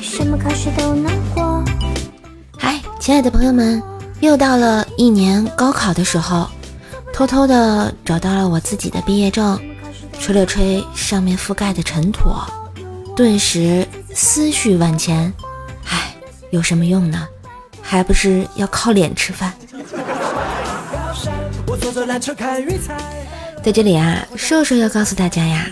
什么考试都能过。嗨，亲爱的朋友们，又到了一年高考的时候，偷偷的找到了我自己的毕业证，吹了吹上面覆盖的尘土，顿时思绪万千。唉，有什么用呢？还不是要靠脸吃饭。在这里啊，瘦瘦要告诉大家呀，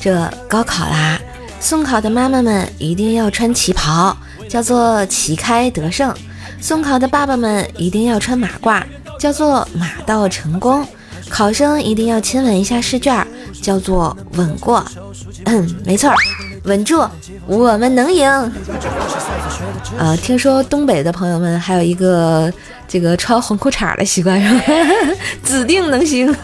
这高考啦，送考的妈妈们一定要穿旗袍，叫做旗开得胜；送考的爸爸们一定要穿马褂，叫做马到成功；考生一定要亲吻一下试卷，叫做稳过。嗯，没错，稳住，我们能赢。呃，听说东北的朋友们还有一个这个穿红裤衩的习惯，是吧？指定能行。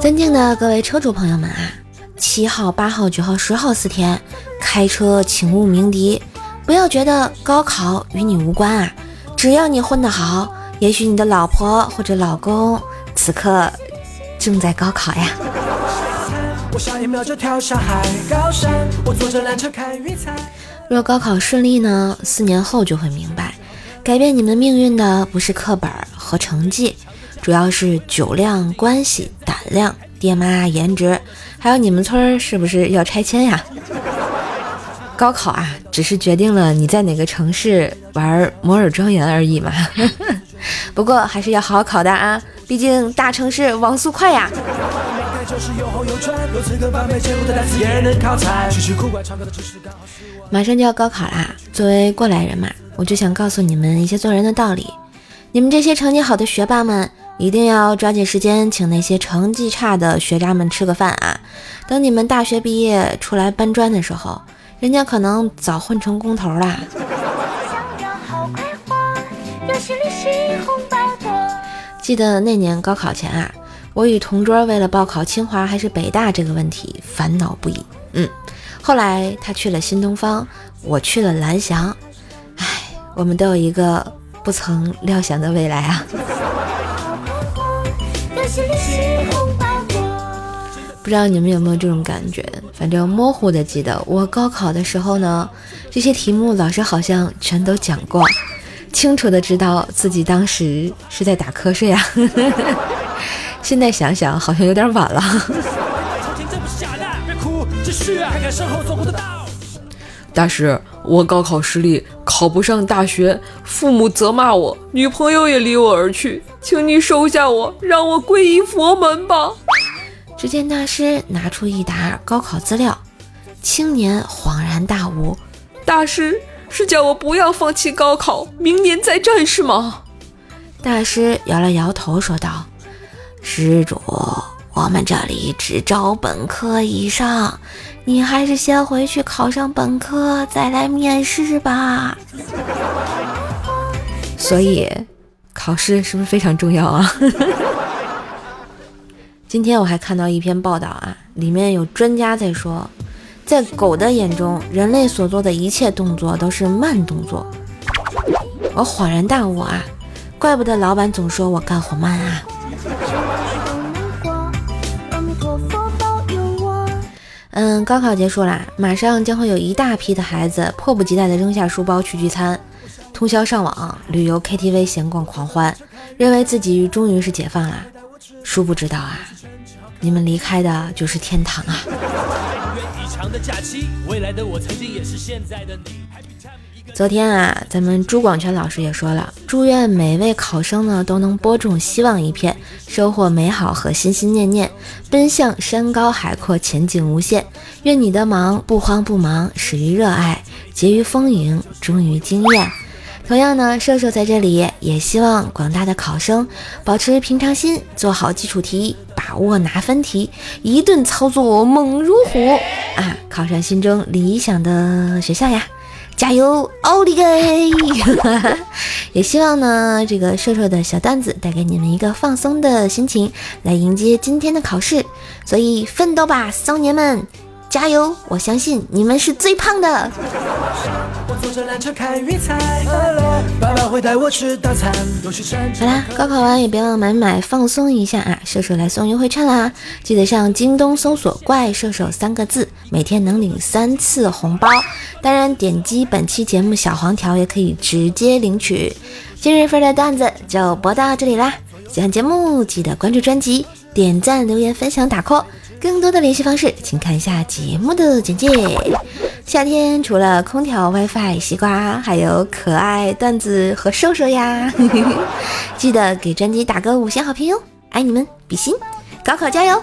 尊敬的各位车主朋友们啊，七号、八号、九号、十号四天开车请勿鸣笛，不要觉得高考与你无关啊！只要你混得好，也许你的老婆或者老公此刻正在高考呀。若高考顺利呢，四年后就会明白。改变你们命运的不是课本和成绩，主要是酒量、关系、胆量、爹妈、颜值，还有你们村是不是要拆迁呀？高考啊，只是决定了你在哪个城市玩摩尔庄园而已嘛。不过还是要好好考的啊，毕竟大城市网速快呀。马上就要高考啦，作为过来人嘛。我就想告诉你们一些做人的道理，你们这些成绩好的学霸们，一定要抓紧时间请那些成绩差的学渣们吃个饭啊！等你们大学毕业出来搬砖的时候，人家可能早混成工头啦。记得那年高考前啊，我与同桌为了报考清华还是北大这个问题烦恼不已。嗯，后来他去了新东方，我去了蓝翔。唉我们都有一个不曾料想的未来啊！不知道你们有没有这种感觉？反正模糊的记得，我高考的时候呢，这些题目老师好像全都讲过，清楚的知道自己当时是在打瞌睡啊！现在想想，好像有点晚了。大师，我高考失利，考不上大学，父母责骂我，女朋友也离我而去，请你收下我，让我皈依佛门吧。只见大师拿出一沓高考资料，青年恍然大悟：大师是叫我不要放弃高考，明年再战是吗？大师摇了摇头，说道：“施主。”我们这里只招本科以上，你还是先回去考上本科再来面试吧。所以，考试是不是非常重要啊？今天我还看到一篇报道啊，里面有专家在说，在狗的眼中，人类所做的一切动作都是慢动作。我恍然大悟啊，怪不得老板总说我干活慢啊。嗯，高考结束啦，马上将会有一大批的孩子迫不及待地扔下书包去聚餐，通宵上网、旅游、KTV、闲逛、狂欢，认为自己终于是解放啦。殊不知道啊，你们离开的就是天堂啊！未来的我曾经也是现在的你昨天啊，咱们朱广权老师也说了，祝愿每位考生呢都能播种希望一片，收获美好和心心念念，奔向山高海阔，前景无限。愿你的忙不慌不忙，始于热爱，结于丰盈，终于惊艳。同样呢，射手在这里也希望广大的考生保持平常心，做好基础题，把握拿分题，一顿操作猛如虎啊，考上心中理想的学校呀！加油，奥利给！也希望呢，这个瘦瘦的小段子带给你们一个放松的心情，来迎接今天的考试。所以奋斗吧，少年们，加油！我相信你们是最胖的。坐着缆车看云彩。爸爸会带我吃大餐。好啦，高考完也别忘买买放松一下啊！射手来送优惠券啦，记得上京东搜索“怪射手”三个字，每天能领三次红包。当然，点击本期节目小黄条也可以直接领取。今日份的段子就播到这里啦！喜欢节目记得关注专辑、点赞、留言、分享、打 call。更多的联系方式，请看一下节目的简介。夏天除了空调、WiFi、西瓜，还有可爱段子和瘦瘦呀！记得给专辑打个五星好评哟，爱你们，比心！高考加油！